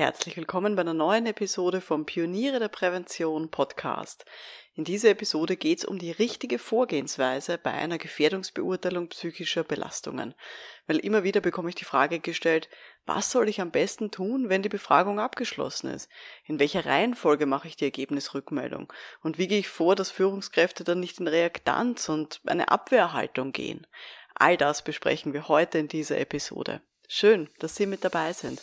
Herzlich willkommen bei einer neuen Episode vom Pioniere der Prävention Podcast. In dieser Episode geht es um die richtige Vorgehensweise bei einer Gefährdungsbeurteilung psychischer Belastungen. Weil immer wieder bekomme ich die Frage gestellt, was soll ich am besten tun, wenn die Befragung abgeschlossen ist? In welcher Reihenfolge mache ich die Ergebnisrückmeldung? Und wie gehe ich vor, dass Führungskräfte dann nicht in Reaktanz und eine Abwehrhaltung gehen? All das besprechen wir heute in dieser Episode. Schön, dass Sie mit dabei sind.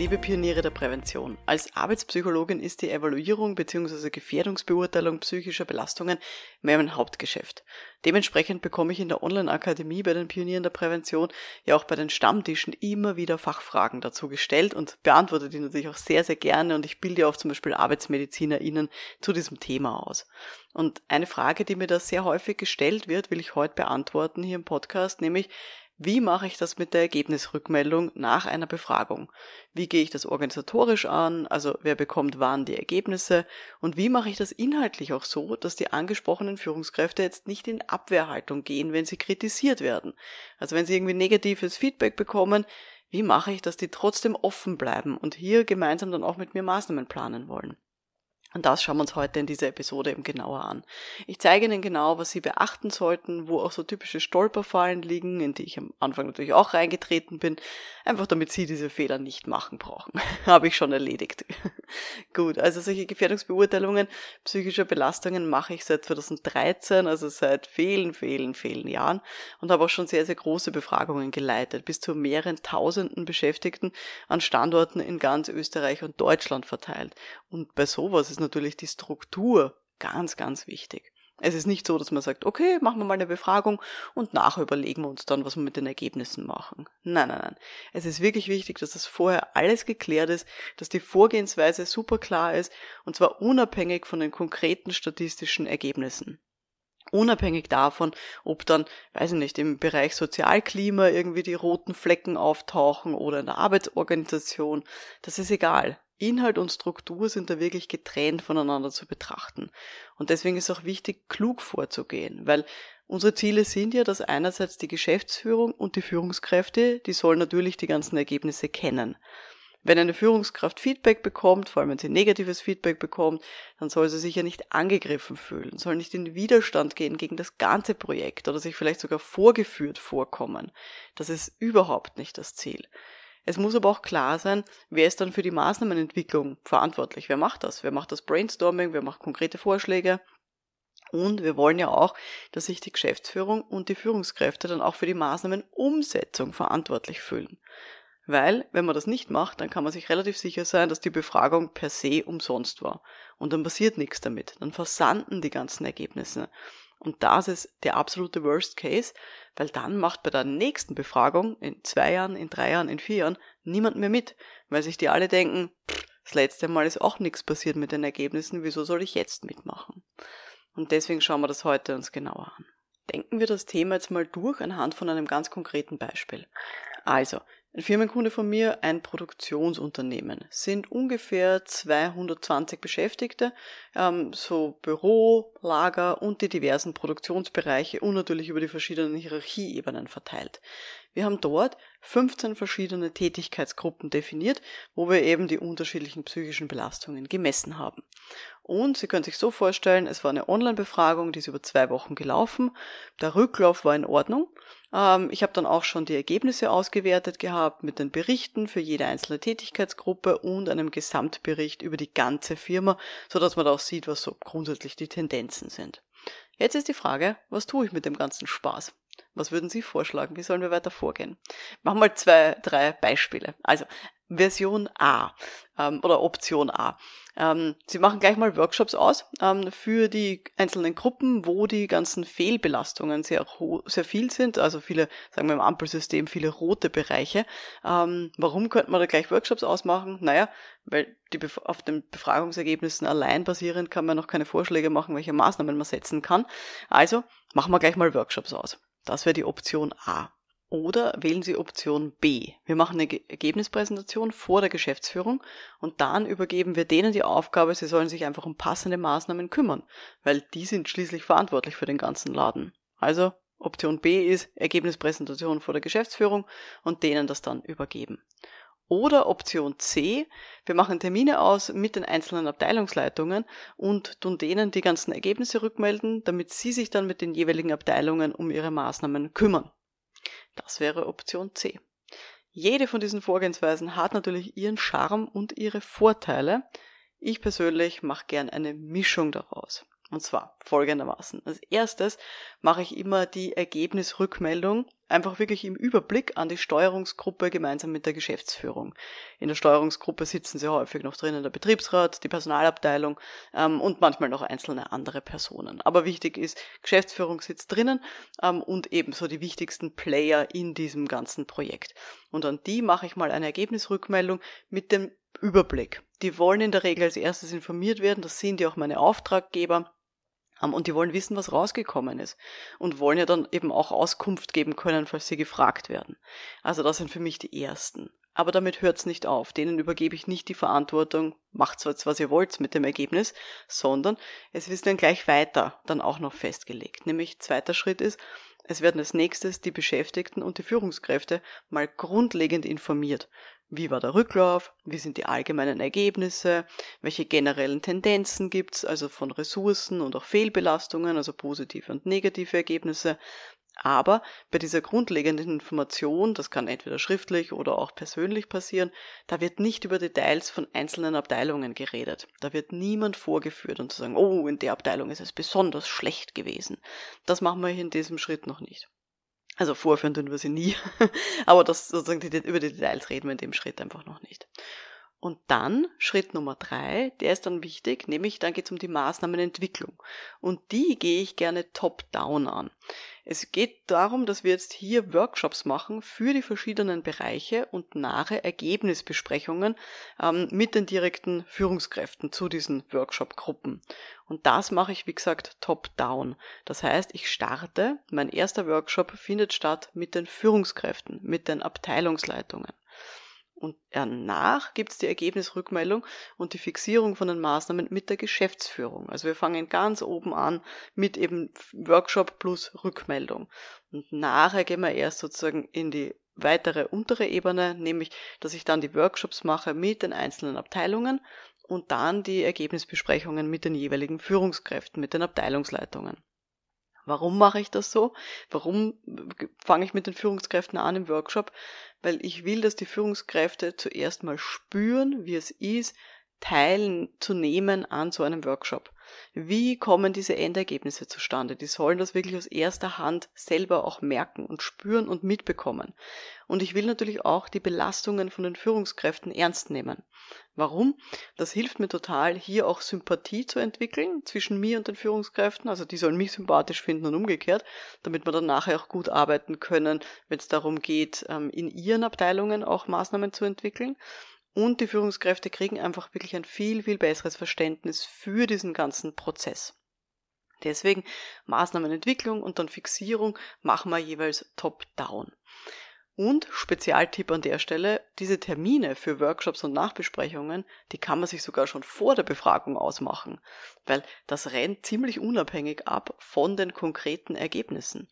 Liebe Pioniere der Prävention, als Arbeitspsychologin ist die Evaluierung bzw. Gefährdungsbeurteilung psychischer Belastungen mein Hauptgeschäft. Dementsprechend bekomme ich in der Online-Akademie bei den Pionieren der Prävention ja auch bei den Stammtischen immer wieder Fachfragen dazu gestellt und beantworte die natürlich auch sehr, sehr gerne und ich bilde auch zum Beispiel ArbeitsmedizinerInnen zu diesem Thema aus. Und eine Frage, die mir da sehr häufig gestellt wird, will ich heute beantworten hier im Podcast, nämlich wie mache ich das mit der Ergebnisrückmeldung nach einer Befragung? Wie gehe ich das organisatorisch an? Also wer bekommt wann die Ergebnisse? Und wie mache ich das inhaltlich auch so, dass die angesprochenen Führungskräfte jetzt nicht in Abwehrhaltung gehen, wenn sie kritisiert werden? Also wenn sie irgendwie negatives Feedback bekommen, wie mache ich, dass die trotzdem offen bleiben und hier gemeinsam dann auch mit mir Maßnahmen planen wollen? Und das schauen wir uns heute in dieser Episode eben genauer an. Ich zeige Ihnen genau, was Sie beachten sollten, wo auch so typische Stolperfallen liegen, in die ich am Anfang natürlich auch reingetreten bin, einfach damit Sie diese Fehler nicht machen brauchen. Habe ich schon erledigt. Gut, also solche Gefährdungsbeurteilungen psychischer Belastungen mache ich seit 2013, also seit vielen, vielen, vielen Jahren und habe auch schon sehr, sehr große Befragungen geleitet, bis zu mehreren tausenden Beschäftigten an Standorten in ganz Österreich und Deutschland verteilt. Und bei sowas ist natürlich die Struktur ganz, ganz wichtig. Es ist nicht so, dass man sagt, okay, machen wir mal eine Befragung und nachher überlegen wir uns dann, was wir mit den Ergebnissen machen. Nein, nein, nein. Es ist wirklich wichtig, dass das vorher alles geklärt ist, dass die Vorgehensweise super klar ist und zwar unabhängig von den konkreten statistischen Ergebnissen. Unabhängig davon, ob dann, weiß ich nicht, im Bereich Sozialklima irgendwie die roten Flecken auftauchen oder in der Arbeitsorganisation, das ist egal. Inhalt und Struktur sind da wirklich getrennt voneinander zu betrachten. Und deswegen ist auch wichtig, klug vorzugehen, weil unsere Ziele sind ja, dass einerseits die Geschäftsführung und die Führungskräfte, die sollen natürlich die ganzen Ergebnisse kennen. Wenn eine Führungskraft Feedback bekommt, vor allem wenn sie negatives Feedback bekommt, dann soll sie sich ja nicht angegriffen fühlen, soll nicht in Widerstand gehen gegen das ganze Projekt oder sich vielleicht sogar vorgeführt vorkommen. Das ist überhaupt nicht das Ziel. Es muss aber auch klar sein, wer ist dann für die Maßnahmenentwicklung verantwortlich? Wer macht das? Wer macht das Brainstorming? Wer macht konkrete Vorschläge? Und wir wollen ja auch, dass sich die Geschäftsführung und die Führungskräfte dann auch für die Maßnahmenumsetzung verantwortlich fühlen. Weil, wenn man das nicht macht, dann kann man sich relativ sicher sein, dass die Befragung per se umsonst war. Und dann passiert nichts damit. Dann versanden die ganzen Ergebnisse. Und das ist der absolute Worst Case, weil dann macht bei der nächsten Befragung in zwei Jahren, in drei Jahren, in vier Jahren niemand mehr mit, weil sich die alle denken, das letzte Mal ist auch nichts passiert mit den Ergebnissen, wieso soll ich jetzt mitmachen? Und deswegen schauen wir das heute uns genauer an. Denken wir das Thema jetzt mal durch anhand von einem ganz konkreten Beispiel. Also, ein Firmenkunde von mir, ein Produktionsunternehmen, sind ungefähr 220 Beschäftigte, ähm, so Büro, Lager und die diversen Produktionsbereiche und natürlich über die verschiedenen Hierarchieebenen verteilt. Wir haben dort 15 verschiedene Tätigkeitsgruppen definiert, wo wir eben die unterschiedlichen psychischen Belastungen gemessen haben. Und Sie können sich so vorstellen, es war eine Online-Befragung, die ist über zwei Wochen gelaufen. Der Rücklauf war in Ordnung. Ähm, ich habe dann auch schon die Ergebnisse ausgewertet gehabt mit den Berichten für jede einzelne Tätigkeitsgruppe und einem Gesamtbericht über die ganze Firma, so dass man da auch sieht, was so grundsätzlich die Tendenzen sind. Jetzt ist die Frage, was tue ich mit dem ganzen Spaß? Was würden Sie vorschlagen? Wie sollen wir weiter vorgehen? Machen wir mal zwei, drei Beispiele. Also, Version A ähm, oder Option A. Ähm, Sie machen gleich mal Workshops aus ähm, für die einzelnen Gruppen, wo die ganzen Fehlbelastungen sehr, sehr viel sind, also viele, sagen wir im Ampelsystem, viele rote Bereiche. Ähm, warum könnte man da gleich Workshops ausmachen? Naja, weil die auf den Befragungsergebnissen allein basierend kann man noch keine Vorschläge machen, welche Maßnahmen man setzen kann. Also machen wir gleich mal Workshops aus. Das wäre die Option A. Oder wählen Sie Option B. Wir machen eine Ergebnispräsentation vor der Geschäftsführung und dann übergeben wir denen die Aufgabe, sie sollen sich einfach um passende Maßnahmen kümmern, weil die sind schließlich verantwortlich für den ganzen Laden. Also Option B ist Ergebnispräsentation vor der Geschäftsführung und denen das dann übergeben. Oder Option C, wir machen Termine aus mit den einzelnen Abteilungsleitungen und tun denen die ganzen Ergebnisse rückmelden, damit sie sich dann mit den jeweiligen Abteilungen um ihre Maßnahmen kümmern. Das wäre Option C. Jede von diesen Vorgehensweisen hat natürlich ihren Charme und ihre Vorteile. Ich persönlich mache gern eine Mischung daraus. Und zwar folgendermaßen. Als erstes mache ich immer die Ergebnisrückmeldung einfach wirklich im Überblick an die Steuerungsgruppe gemeinsam mit der Geschäftsführung. In der Steuerungsgruppe sitzen sie häufig noch drinnen der Betriebsrat, die Personalabteilung ähm, und manchmal noch einzelne andere Personen. Aber wichtig ist, Geschäftsführung sitzt drinnen ähm, und ebenso die wichtigsten Player in diesem ganzen Projekt. Und an die mache ich mal eine Ergebnisrückmeldung mit dem Überblick. Die wollen in der Regel als erstes informiert werden, das sind ja auch meine Auftraggeber und die wollen wissen, was rausgekommen ist. Und wollen ja dann eben auch Auskunft geben können, falls sie gefragt werden. Also das sind für mich die ersten. Aber damit hört's nicht auf. Denen übergebe ich nicht die Verantwortung, macht zwar jetzt, was ihr wollt mit dem Ergebnis, sondern es ist dann gleich weiter dann auch noch festgelegt. Nämlich zweiter Schritt ist, es werden als nächstes die Beschäftigten und die Führungskräfte mal grundlegend informiert. Wie war der Rücklauf? Wie sind die allgemeinen Ergebnisse? Welche generellen Tendenzen gibt's, also von Ressourcen und auch Fehlbelastungen, also positive und negative Ergebnisse? Aber bei dieser grundlegenden Information, das kann entweder schriftlich oder auch persönlich passieren, da wird nicht über Details von einzelnen Abteilungen geredet. Da wird niemand vorgeführt und zu sagen, oh, in der Abteilung ist es besonders schlecht gewesen. Das machen wir in diesem Schritt noch nicht. Also vorführen tun wir sie nie. Aber das sozusagen über die Details reden wir in dem Schritt einfach noch nicht. Und dann Schritt Nummer drei, der ist dann wichtig, nämlich dann geht es um die Maßnahmenentwicklung. Und die gehe ich gerne top-down an. Es geht darum, dass wir jetzt hier Workshops machen für die verschiedenen Bereiche und nahe Ergebnisbesprechungen ähm, mit den direkten Führungskräften zu diesen Workshop-Gruppen. Und das mache ich, wie gesagt, top-down. Das heißt, ich starte, mein erster Workshop findet statt mit den Führungskräften, mit den Abteilungsleitungen. Und danach gibt es die Ergebnisrückmeldung und die Fixierung von den Maßnahmen mit der Geschäftsführung. Also wir fangen ganz oben an mit eben Workshop plus Rückmeldung. Und nachher gehen wir erst sozusagen in die weitere untere Ebene, nämlich dass ich dann die Workshops mache mit den einzelnen Abteilungen und dann die Ergebnisbesprechungen mit den jeweiligen Führungskräften, mit den Abteilungsleitungen. Warum mache ich das so? Warum fange ich mit den Führungskräften an im Workshop? Weil ich will, dass die Führungskräfte zuerst mal spüren, wie es ist, teilzunehmen an so einem Workshop. Wie kommen diese Endergebnisse zustande? Die sollen das wirklich aus erster Hand selber auch merken und spüren und mitbekommen. Und ich will natürlich auch die Belastungen von den Führungskräften ernst nehmen. Warum? Das hilft mir total, hier auch Sympathie zu entwickeln zwischen mir und den Führungskräften. Also die sollen mich sympathisch finden und umgekehrt, damit wir dann nachher auch gut arbeiten können, wenn es darum geht, ähm, in ihren Abteilungen auch Maßnahmen zu entwickeln. Und die Führungskräfte kriegen einfach wirklich ein viel, viel besseres Verständnis für diesen ganzen Prozess. Deswegen Maßnahmenentwicklung und dann Fixierung machen wir jeweils top-down. Und Spezialtipp an der Stelle, diese Termine für Workshops und Nachbesprechungen, die kann man sich sogar schon vor der Befragung ausmachen, weil das rennt ziemlich unabhängig ab von den konkreten Ergebnissen.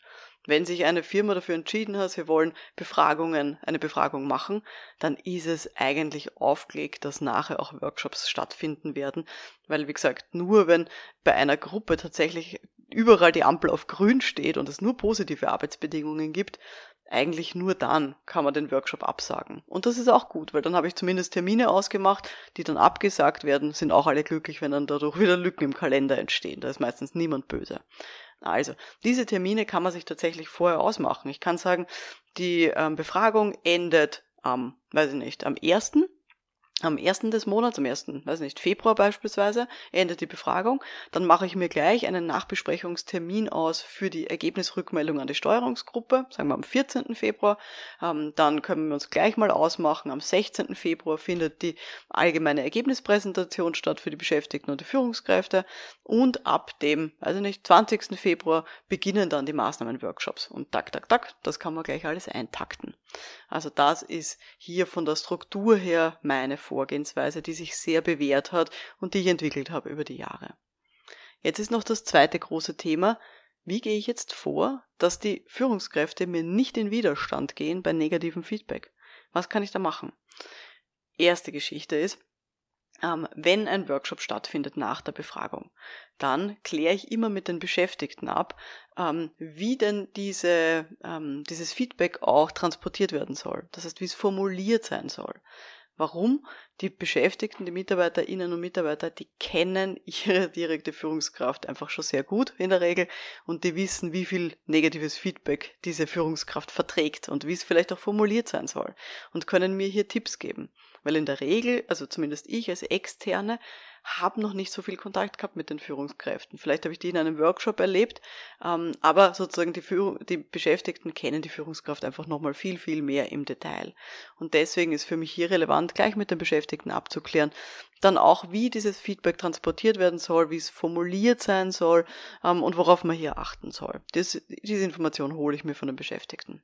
Wenn sich eine Firma dafür entschieden hat, sie wollen Befragungen, eine Befragung machen, dann ist es eigentlich aufgelegt, dass nachher auch Workshops stattfinden werden, weil wie gesagt, nur wenn bei einer Gruppe tatsächlich überall die Ampel auf grün steht und es nur positive Arbeitsbedingungen gibt, eigentlich nur dann kann man den Workshop absagen. Und das ist auch gut, weil dann habe ich zumindest Termine ausgemacht, die dann abgesagt werden, sind auch alle glücklich, wenn dann dadurch wieder Lücken im Kalender entstehen. Da ist meistens niemand böse. Also, diese Termine kann man sich tatsächlich vorher ausmachen. Ich kann sagen, die ähm, Befragung endet am, weiß ich nicht, am ersten am ersten des Monats, am ersten, weiß nicht, Februar beispielsweise, endet die Befragung. Dann mache ich mir gleich einen Nachbesprechungstermin aus für die Ergebnisrückmeldung an die Steuerungsgruppe, sagen wir am 14. Februar. Ähm, dann können wir uns gleich mal ausmachen. Am 16. Februar findet die allgemeine Ergebnispräsentation statt für die Beschäftigten und die Führungskräfte. Und ab dem, also nicht, 20. Februar beginnen dann die Maßnahmenworkshops. Und tak, tak, tak, das kann man gleich alles eintakten. Also das ist hier von der Struktur her meine Vorgehensweise, die sich sehr bewährt hat und die ich entwickelt habe über die Jahre. Jetzt ist noch das zweite große Thema. Wie gehe ich jetzt vor, dass die Führungskräfte mir nicht in Widerstand gehen bei negativem Feedback? Was kann ich da machen? Erste Geschichte ist, ähm, wenn ein Workshop stattfindet nach der Befragung, dann kläre ich immer mit den Beschäftigten ab, ähm, wie denn diese, ähm, dieses Feedback auch transportiert werden soll. Das heißt, wie es formuliert sein soll. Warum? Die Beschäftigten, die Mitarbeiterinnen und Mitarbeiter, die kennen ihre direkte Führungskraft einfach schon sehr gut in der Regel und die wissen, wie viel negatives Feedback diese Führungskraft verträgt und wie es vielleicht auch formuliert sein soll und können mir hier Tipps geben. Weil in der Regel, also zumindest ich als Externe, habe noch nicht so viel Kontakt gehabt mit den Führungskräften. Vielleicht habe ich die in einem Workshop erlebt, ähm, aber sozusagen die, Führung, die Beschäftigten kennen die Führungskraft einfach nochmal viel, viel mehr im Detail. Und deswegen ist für mich hier relevant, gleich mit den Beschäftigten abzuklären, dann auch, wie dieses Feedback transportiert werden soll, wie es formuliert sein soll ähm, und worauf man hier achten soll. Das, diese Information hole ich mir von den Beschäftigten.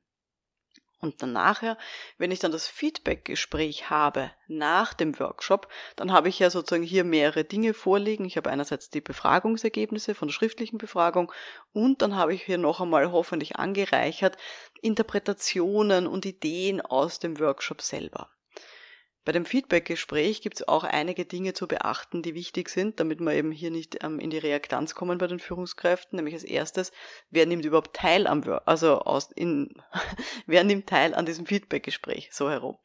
Und dann nachher, wenn ich dann das Feedback-Gespräch habe nach dem Workshop, dann habe ich ja sozusagen hier mehrere Dinge vorliegen. Ich habe einerseits die Befragungsergebnisse von der schriftlichen Befragung und dann habe ich hier noch einmal hoffentlich angereichert Interpretationen und Ideen aus dem Workshop selber. Bei dem Feedback-Gespräch gibt es auch einige Dinge zu beachten, die wichtig sind, damit wir eben hier nicht ähm, in die Reaktanz kommen bei den Führungskräften. Nämlich als erstes, wer nimmt überhaupt teil am, also aus, in, wer nimmt teil an diesem Feedback-Gespräch, so herum.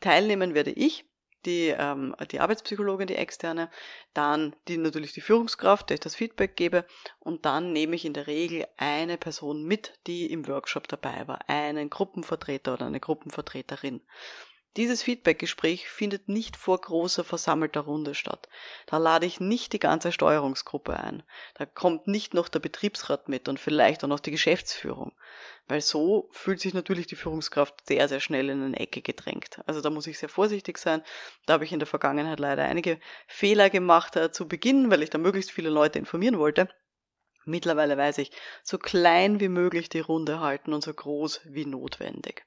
Teilnehmen werde ich, die, ähm, die Arbeitspsychologin, die externe, dann die, natürlich die Führungskraft, der ich das Feedback gebe und dann nehme ich in der Regel eine Person mit, die im Workshop dabei war, einen Gruppenvertreter oder eine Gruppenvertreterin. Dieses Feedbackgespräch findet nicht vor großer versammelter Runde statt. Da lade ich nicht die ganze Steuerungsgruppe ein. Da kommt nicht noch der Betriebsrat mit und vielleicht auch noch die Geschäftsführung. Weil so fühlt sich natürlich die Führungskraft sehr, sehr schnell in eine Ecke gedrängt. Also da muss ich sehr vorsichtig sein. Da habe ich in der Vergangenheit leider einige Fehler gemacht äh, zu Beginn, weil ich da möglichst viele Leute informieren wollte. Mittlerweile weiß ich, so klein wie möglich die Runde halten und so groß wie notwendig.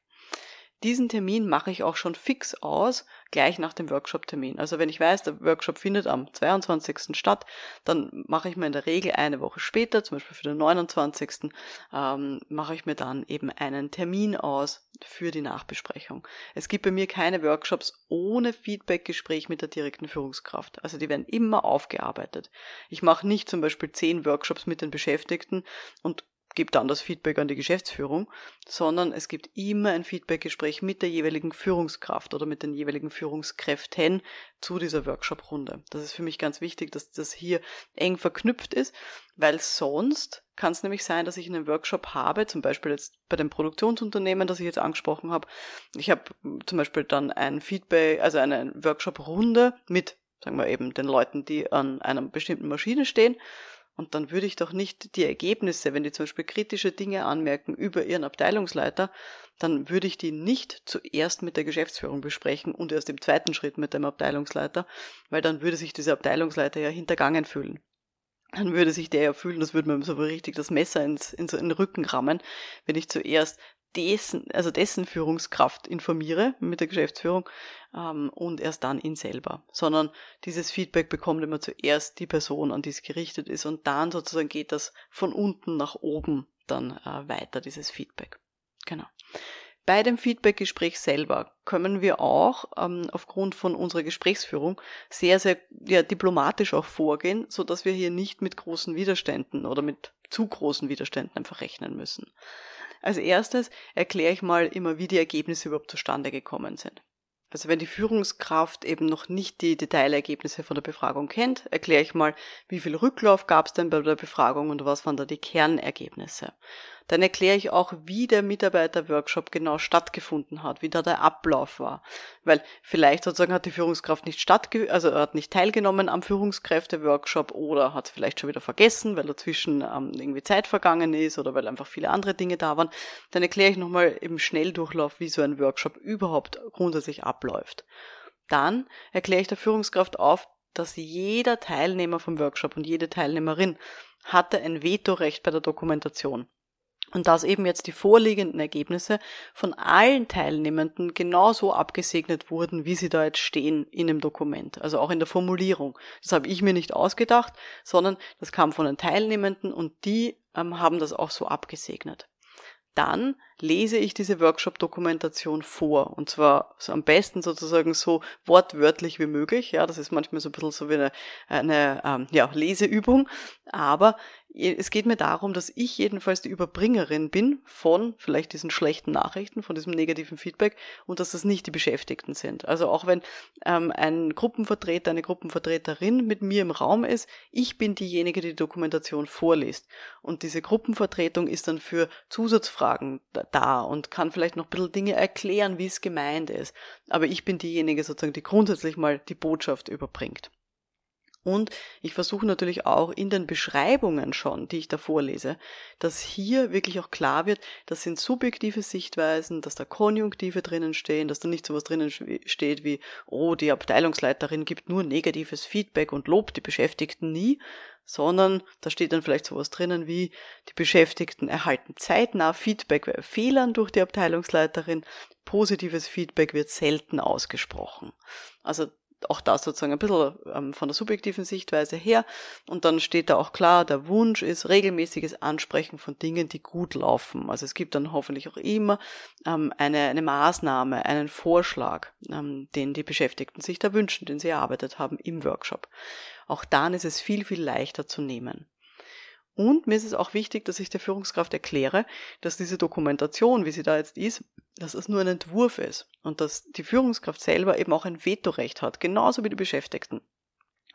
Diesen Termin mache ich auch schon fix aus, gleich nach dem Workshop-Termin. Also wenn ich weiß, der Workshop findet am 22. statt, dann mache ich mir in der Regel eine Woche später, zum Beispiel für den 29. Ähm, mache ich mir dann eben einen Termin aus für die Nachbesprechung. Es gibt bei mir keine Workshops ohne Feedback-Gespräch mit der direkten Führungskraft. Also die werden immer aufgearbeitet. Ich mache nicht zum Beispiel zehn Workshops mit den Beschäftigten und gibt dann das Feedback an die Geschäftsführung, sondern es gibt immer ein Feedbackgespräch mit der jeweiligen Führungskraft oder mit den jeweiligen Führungskräften zu dieser Workshop-Runde. Das ist für mich ganz wichtig, dass das hier eng verknüpft ist, weil sonst kann es nämlich sein, dass ich einen Workshop habe, zum Beispiel jetzt bei dem Produktionsunternehmen, das ich jetzt angesprochen habe. Ich habe zum Beispiel dann ein Feedback, also eine Workshop-Runde mit, sagen wir eben, den Leuten, die an einer bestimmten Maschine stehen und dann würde ich doch nicht die Ergebnisse, wenn die zum Beispiel kritische Dinge anmerken über ihren Abteilungsleiter, dann würde ich die nicht zuerst mit der Geschäftsführung besprechen und erst im zweiten Schritt mit dem Abteilungsleiter, weil dann würde sich dieser Abteilungsleiter ja hintergangen fühlen. Dann würde sich der ja fühlen, das würde mir so richtig das Messer ins, ins, in den Rücken rammen, wenn ich zuerst dessen, also dessen Führungskraft informiere mit der Geschäftsführung ähm, und erst dann ihn selber. Sondern dieses Feedback bekommt immer zuerst die Person, an die es gerichtet ist und dann sozusagen geht das von unten nach oben dann äh, weiter, dieses Feedback. Genau. Bei dem Feedbackgespräch selber können wir auch ähm, aufgrund von unserer Gesprächsführung sehr, sehr ja, diplomatisch auch vorgehen, so dass wir hier nicht mit großen Widerständen oder mit zu großen Widerständen einfach rechnen müssen. Als erstes erkläre ich mal immer, wie die Ergebnisse überhaupt zustande gekommen sind. Also wenn die Führungskraft eben noch nicht die Detailergebnisse von der Befragung kennt, erkläre ich mal, wie viel Rücklauf gab es denn bei der Befragung und was waren da die Kernergebnisse. Dann erkläre ich auch, wie der Mitarbeiterworkshop genau stattgefunden hat, wie da der Ablauf war. Weil vielleicht sozusagen hat die Führungskraft nicht stattge also hat nicht teilgenommen am Führungskräfte-Workshop oder hat es vielleicht schon wieder vergessen, weil dazwischen ähm, irgendwie Zeit vergangen ist oder weil einfach viele andere Dinge da waren. Dann erkläre ich nochmal im Schnelldurchlauf, wie so ein Workshop überhaupt grundsätzlich abläuft. Dann erkläre ich der Führungskraft auf, dass jeder Teilnehmer vom Workshop und jede Teilnehmerin hatte ein Vetorecht bei der Dokumentation. Und dass eben jetzt die vorliegenden Ergebnisse von allen Teilnehmenden genauso abgesegnet wurden, wie sie da jetzt stehen in dem Dokument, also auch in der Formulierung. Das habe ich mir nicht ausgedacht, sondern das kam von den Teilnehmenden und die ähm, haben das auch so abgesegnet dann lese ich diese Workshop-Dokumentation vor. Und zwar so am besten sozusagen so wortwörtlich wie möglich. Ja, das ist manchmal so ein bisschen so wie eine, eine ähm, ja, Leseübung. Aber es geht mir darum, dass ich jedenfalls die Überbringerin bin von vielleicht diesen schlechten Nachrichten, von diesem negativen Feedback und dass das nicht die Beschäftigten sind. Also auch wenn ähm, ein Gruppenvertreter, eine Gruppenvertreterin mit mir im Raum ist, ich bin diejenige, die die Dokumentation vorliest. Und diese Gruppenvertretung ist dann für Zusatzfragen da und kann vielleicht noch ein bisschen Dinge erklären, wie es gemeint ist. Aber ich bin diejenige sozusagen, die grundsätzlich mal die Botschaft überbringt. Und ich versuche natürlich auch in den Beschreibungen schon, die ich da vorlese, dass hier wirklich auch klar wird, das sind subjektive Sichtweisen, dass da Konjunktive drinnen stehen, dass da nicht sowas drinnen steht wie, oh, die Abteilungsleiterin gibt nur negatives Feedback und lobt die Beschäftigten nie, sondern da steht dann vielleicht sowas drinnen wie, die Beschäftigten erhalten zeitnah Feedback bei Fehlern durch die Abteilungsleiterin, positives Feedback wird selten ausgesprochen. Also auch das sozusagen ein bisschen ähm, von der subjektiven Sichtweise her. Und dann steht da auch klar, der Wunsch ist regelmäßiges Ansprechen von Dingen, die gut laufen. Also es gibt dann hoffentlich auch immer ähm, eine, eine Maßnahme, einen Vorschlag, ähm, den die Beschäftigten sich da wünschen, den sie erarbeitet haben im Workshop. Auch dann ist es viel, viel leichter zu nehmen. Und mir ist es auch wichtig, dass ich der Führungskraft erkläre, dass diese Dokumentation, wie sie da jetzt ist, dass es nur ein Entwurf ist und dass die Führungskraft selber eben auch ein Vetorecht hat, genauso wie die Beschäftigten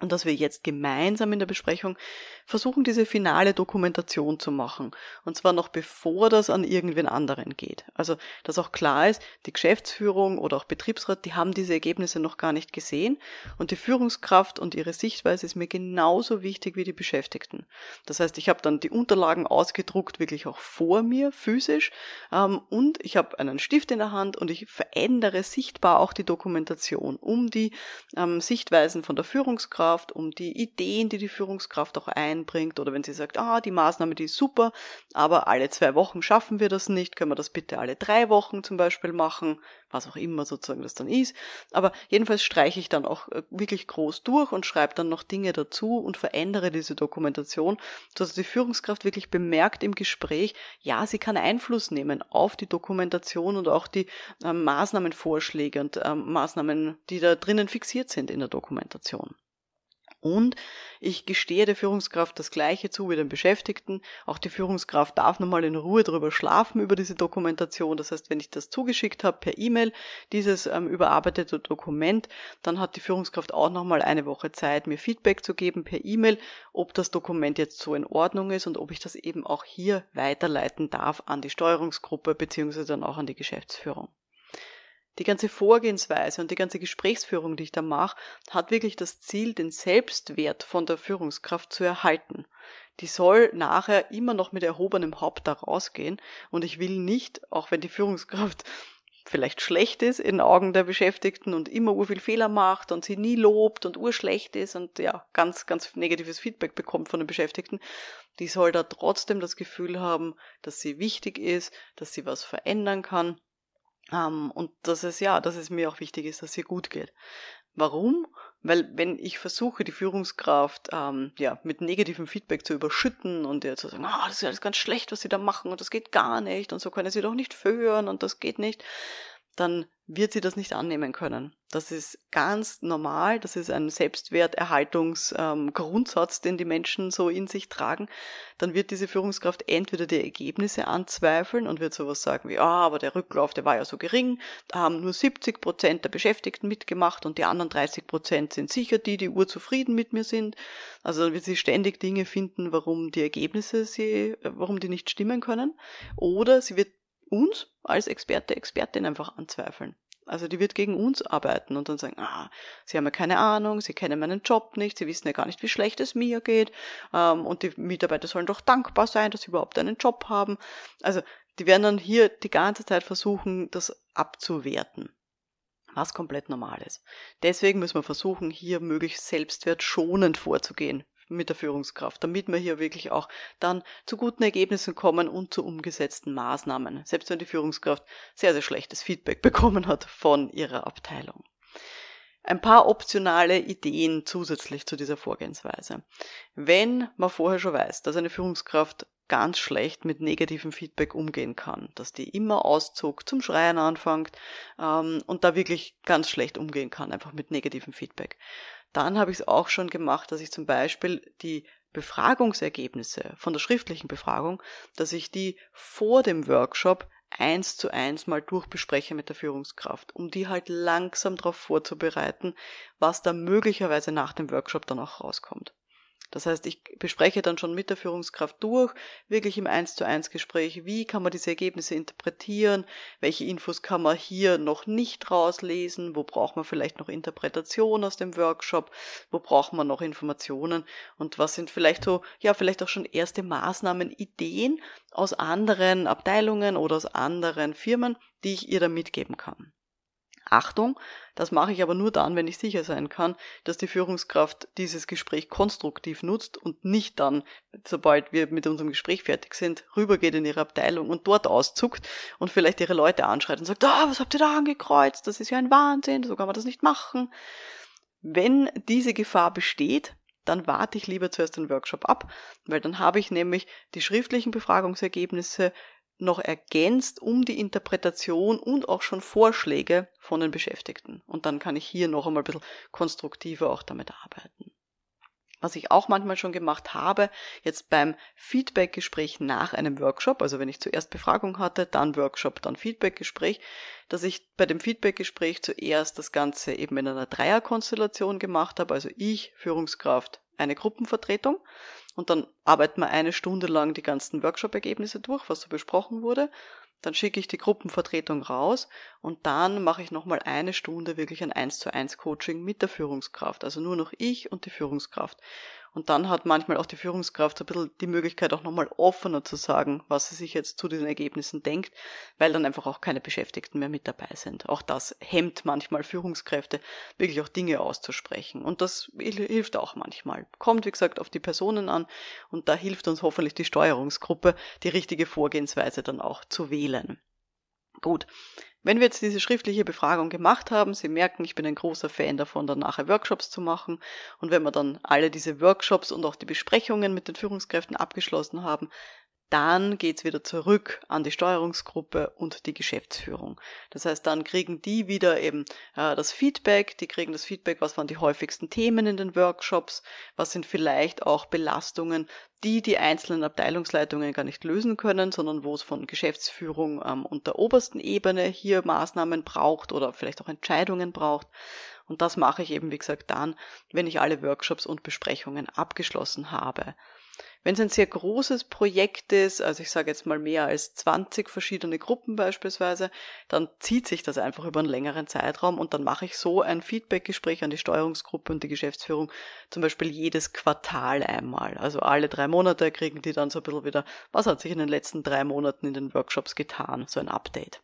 und dass wir jetzt gemeinsam in der Besprechung versuchen, diese finale Dokumentation zu machen. Und zwar noch bevor das an irgendwen anderen geht. Also, dass auch klar ist, die Geschäftsführung oder auch Betriebsrat, die haben diese Ergebnisse noch gar nicht gesehen. Und die Führungskraft und ihre Sichtweise ist mir genauso wichtig wie die Beschäftigten. Das heißt, ich habe dann die Unterlagen ausgedruckt, wirklich auch vor mir, physisch. Ähm, und ich habe einen Stift in der Hand und ich verändere sichtbar auch die Dokumentation, um die ähm, Sichtweisen von der Führungskraft Führungskraft, um die Ideen, die die Führungskraft auch einbringt. Oder wenn sie sagt, ah, die Maßnahme, die ist super, aber alle zwei Wochen schaffen wir das nicht, können wir das bitte alle drei Wochen zum Beispiel machen, was auch immer sozusagen das dann ist. Aber jedenfalls streiche ich dann auch äh, wirklich groß durch und schreibe dann noch Dinge dazu und verändere diese Dokumentation, sodass die Führungskraft wirklich bemerkt im Gespräch, ja, sie kann Einfluss nehmen auf die Dokumentation und auch die äh, Maßnahmenvorschläge und äh, Maßnahmen, die da drinnen fixiert sind in der Dokumentation. Und ich gestehe der Führungskraft das Gleiche zu wie den Beschäftigten. Auch die Führungskraft darf nochmal in Ruhe drüber schlafen über diese Dokumentation. Das heißt, wenn ich das zugeschickt habe per E-Mail, dieses ähm, überarbeitete Dokument, dann hat die Führungskraft auch nochmal eine Woche Zeit, mir Feedback zu geben per E-Mail, ob das Dokument jetzt so in Ordnung ist und ob ich das eben auch hier weiterleiten darf an die Steuerungsgruppe beziehungsweise dann auch an die Geschäftsführung die ganze Vorgehensweise und die ganze Gesprächsführung, die ich da mache, hat wirklich das Ziel, den Selbstwert von der Führungskraft zu erhalten. Die soll nachher immer noch mit erhobenem Haupt da rausgehen und ich will nicht, auch wenn die Führungskraft vielleicht schlecht ist in Augen der Beschäftigten und immer urviel Fehler macht und sie nie lobt und urschlecht ist und ja, ganz, ganz negatives Feedback bekommt von den Beschäftigten, die soll da trotzdem das Gefühl haben, dass sie wichtig ist, dass sie was verändern kann ähm, und dass es ja, dass es mir auch wichtig ist, dass es ihr gut geht. Warum? Weil wenn ich versuche, die Führungskraft ähm, ja, mit negativem Feedback zu überschütten und ihr zu sagen, ah, das ist alles ganz schlecht, was sie da machen und das geht gar nicht und so können sie doch nicht führen und das geht nicht, dann wird sie das nicht annehmen können. Das ist ganz normal, das ist ein Selbstwerterhaltungsgrundsatz, ähm, den die Menschen so in sich tragen. Dann wird diese Führungskraft entweder die Ergebnisse anzweifeln und wird sowas sagen wie, ah, aber der Rücklauf, der war ja so gering, da haben nur 70 Prozent der Beschäftigten mitgemacht und die anderen 30 Prozent sind sicher die, die urzufrieden mit mir sind. Also dann wird sie ständig Dinge finden, warum die Ergebnisse sie, äh, warum die nicht stimmen können. Oder sie wird uns als Experte, Expertin einfach anzweifeln. Also die wird gegen uns arbeiten und dann sagen, ah, sie haben ja keine Ahnung, sie kennen meinen Job nicht, sie wissen ja gar nicht, wie schlecht es mir geht ähm, und die Mitarbeiter sollen doch dankbar sein, dass sie überhaupt einen Job haben. Also die werden dann hier die ganze Zeit versuchen, das abzuwerten was komplett normal ist. Deswegen müssen wir versuchen, hier möglichst selbstwertschonend vorzugehen mit der Führungskraft, damit wir hier wirklich auch dann zu guten Ergebnissen kommen und zu umgesetzten Maßnahmen, selbst wenn die Führungskraft sehr, sehr schlechtes Feedback bekommen hat von ihrer Abteilung. Ein paar optionale Ideen zusätzlich zu dieser Vorgehensweise. Wenn man vorher schon weiß, dass eine Führungskraft ganz schlecht mit negativem Feedback umgehen kann, dass die immer Auszug zum Schreien anfängt ähm, und da wirklich ganz schlecht umgehen kann, einfach mit negativem Feedback, dann habe ich es auch schon gemacht, dass ich zum Beispiel die Befragungsergebnisse von der schriftlichen Befragung, dass ich die vor dem Workshop eins zu eins mal durchbespreche mit der Führungskraft, um die halt langsam darauf vorzubereiten, was da möglicherweise nach dem Workshop dann auch rauskommt. Das heißt, ich bespreche dann schon mit der Führungskraft durch, wirklich im 1 zu 1 Gespräch, wie kann man diese Ergebnisse interpretieren, welche Infos kann man hier noch nicht rauslesen, wo braucht man vielleicht noch Interpretation aus dem Workshop, wo braucht man noch Informationen? Und was sind vielleicht so, ja, vielleicht auch schon erste Maßnahmen, Ideen aus anderen Abteilungen oder aus anderen Firmen, die ich ihr da mitgeben kann. Achtung, das mache ich aber nur dann, wenn ich sicher sein kann, dass die Führungskraft dieses Gespräch konstruktiv nutzt und nicht dann, sobald wir mit unserem Gespräch fertig sind, rübergeht in ihre Abteilung und dort auszuckt und vielleicht ihre Leute anschreit und sagt, ah, oh, was habt ihr da angekreuzt? Das ist ja ein Wahnsinn, so kann man das nicht machen. Wenn diese Gefahr besteht, dann warte ich lieber zuerst den Workshop ab, weil dann habe ich nämlich die schriftlichen Befragungsergebnisse noch ergänzt um die Interpretation und auch schon Vorschläge von den Beschäftigten. Und dann kann ich hier noch einmal ein bisschen konstruktiver auch damit arbeiten. Was ich auch manchmal schon gemacht habe, jetzt beim Feedbackgespräch nach einem Workshop, also wenn ich zuerst Befragung hatte, dann Workshop, dann Feedbackgespräch, dass ich bei dem Feedbackgespräch zuerst das Ganze eben in einer Dreierkonstellation gemacht habe, also ich, Führungskraft, eine Gruppenvertretung und dann arbeiten wir eine Stunde lang die ganzen Workshop-Ergebnisse durch, was so besprochen wurde. Dann schicke ich die Gruppenvertretung raus und dann mache ich nochmal eine Stunde wirklich ein 1 zu 1 Coaching mit der Führungskraft. Also nur noch ich und die Führungskraft. Und dann hat manchmal auch die Führungskraft ein bisschen die Möglichkeit, auch nochmal offener zu sagen, was sie sich jetzt zu diesen Ergebnissen denkt, weil dann einfach auch keine Beschäftigten mehr mit dabei sind. Auch das hemmt manchmal Führungskräfte, wirklich auch Dinge auszusprechen. Und das hilft auch manchmal. Kommt, wie gesagt, auf die Personen an und da hilft uns hoffentlich die Steuerungsgruppe, die richtige Vorgehensweise dann auch zu wählen. Gut. Wenn wir jetzt diese schriftliche Befragung gemacht haben, Sie merken, ich bin ein großer Fan davon, dann nachher Workshops zu machen. Und wenn wir dann alle diese Workshops und auch die Besprechungen mit den Führungskräften abgeschlossen haben, dann geht's wieder zurück an die Steuerungsgruppe und die Geschäftsführung. Das heißt, dann kriegen die wieder eben äh, das Feedback, die kriegen das Feedback, was waren die häufigsten Themen in den Workshops, was sind vielleicht auch Belastungen, die die einzelnen Abteilungsleitungen gar nicht lösen können, sondern wo es von Geschäftsführung ähm, und der obersten Ebene hier Maßnahmen braucht oder vielleicht auch Entscheidungen braucht. Und das mache ich eben, wie gesagt, dann, wenn ich alle Workshops und Besprechungen abgeschlossen habe. Wenn es ein sehr großes Projekt ist, also ich sage jetzt mal mehr als 20 verschiedene Gruppen beispielsweise, dann zieht sich das einfach über einen längeren Zeitraum und dann mache ich so ein Feedbackgespräch an die Steuerungsgruppe und die Geschäftsführung zum Beispiel jedes Quartal einmal. Also alle drei Monate kriegen die dann so ein bisschen wieder, was hat sich in den letzten drei Monaten in den Workshops getan, so ein Update.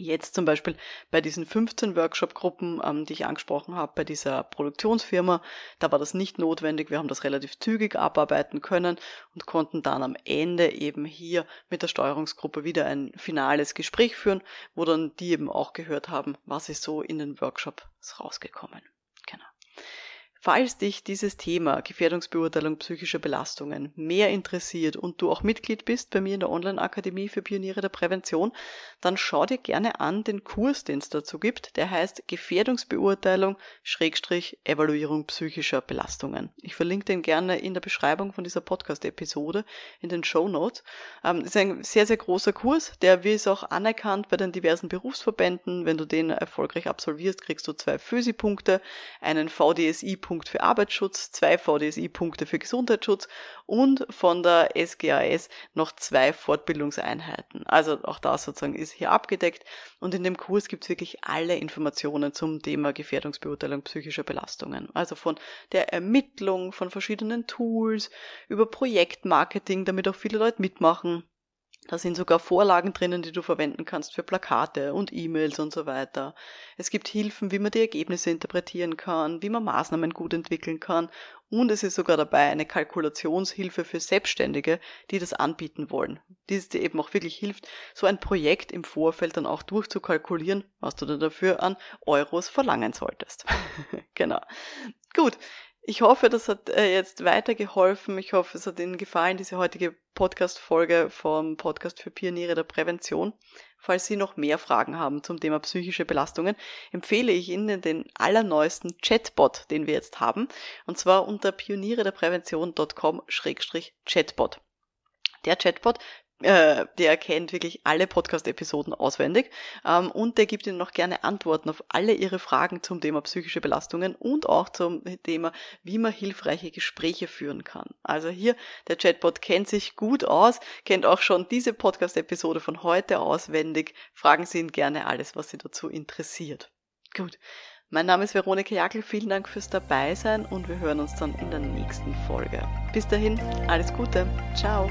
Jetzt zum Beispiel bei diesen 15 Workshop-Gruppen, ähm, die ich angesprochen habe, bei dieser Produktionsfirma, da war das nicht notwendig. Wir haben das relativ zügig abarbeiten können und konnten dann am Ende eben hier mit der Steuerungsgruppe wieder ein finales Gespräch führen, wo dann die eben auch gehört haben, was ist so in den Workshops rausgekommen. Falls dich dieses Thema Gefährdungsbeurteilung psychischer Belastungen mehr interessiert und du auch Mitglied bist bei mir in der Online-Akademie für Pioniere der Prävention, dann schau dir gerne an den Kurs, den es dazu gibt. Der heißt Gefährdungsbeurteilung Schrägstrich Evaluierung psychischer Belastungen. Ich verlinke den gerne in der Beschreibung von dieser Podcast-Episode in den Show Notes. Ähm, ist ein sehr, sehr großer Kurs. Der wird auch anerkannt bei den diversen Berufsverbänden. Wenn du den erfolgreich absolvierst, kriegst du zwei Physi-Punkte, einen VDSI-Punkt Punkt für Arbeitsschutz, zwei VDSI-Punkte für Gesundheitsschutz und von der SGAS noch zwei Fortbildungseinheiten. Also auch das sozusagen ist hier abgedeckt und in dem Kurs gibt es wirklich alle Informationen zum Thema Gefährdungsbeurteilung psychischer Belastungen. Also von der Ermittlung von verschiedenen Tools über Projektmarketing, damit auch viele Leute mitmachen da sind sogar Vorlagen drinnen, die du verwenden kannst für Plakate und E-Mails und so weiter. Es gibt Hilfen, wie man die Ergebnisse interpretieren kann, wie man Maßnahmen gut entwickeln kann. Und es ist sogar dabei eine Kalkulationshilfe für Selbstständige, die das anbieten wollen. Die dir eben auch wirklich hilft, so ein Projekt im Vorfeld dann auch durchzukalkulieren, was du dann dafür an Euros verlangen solltest. genau. Gut. Ich hoffe, das hat äh, jetzt weitergeholfen. Ich hoffe, es hat Ihnen gefallen, diese heutige Podcast-Folge vom Podcast für Pioniere der Prävention. Falls Sie noch mehr Fragen haben zum Thema psychische Belastungen, empfehle ich Ihnen den allerneuesten Chatbot, den wir jetzt haben, und zwar unter pionierederprävention.com-chatbot. Der Chatbot äh, der kennt wirklich alle Podcast-Episoden auswendig ähm, und der gibt Ihnen noch gerne Antworten auf alle Ihre Fragen zum Thema psychische Belastungen und auch zum Thema, wie man hilfreiche Gespräche führen kann. Also hier, der Chatbot kennt sich gut aus, kennt auch schon diese Podcast-Episode von heute auswendig. Fragen Sie ihn gerne alles, was Sie dazu interessiert. Gut. Mein Name ist Veronika Jagel, vielen Dank fürs Dabeisein und wir hören uns dann in der nächsten Folge. Bis dahin, alles Gute. Ciao.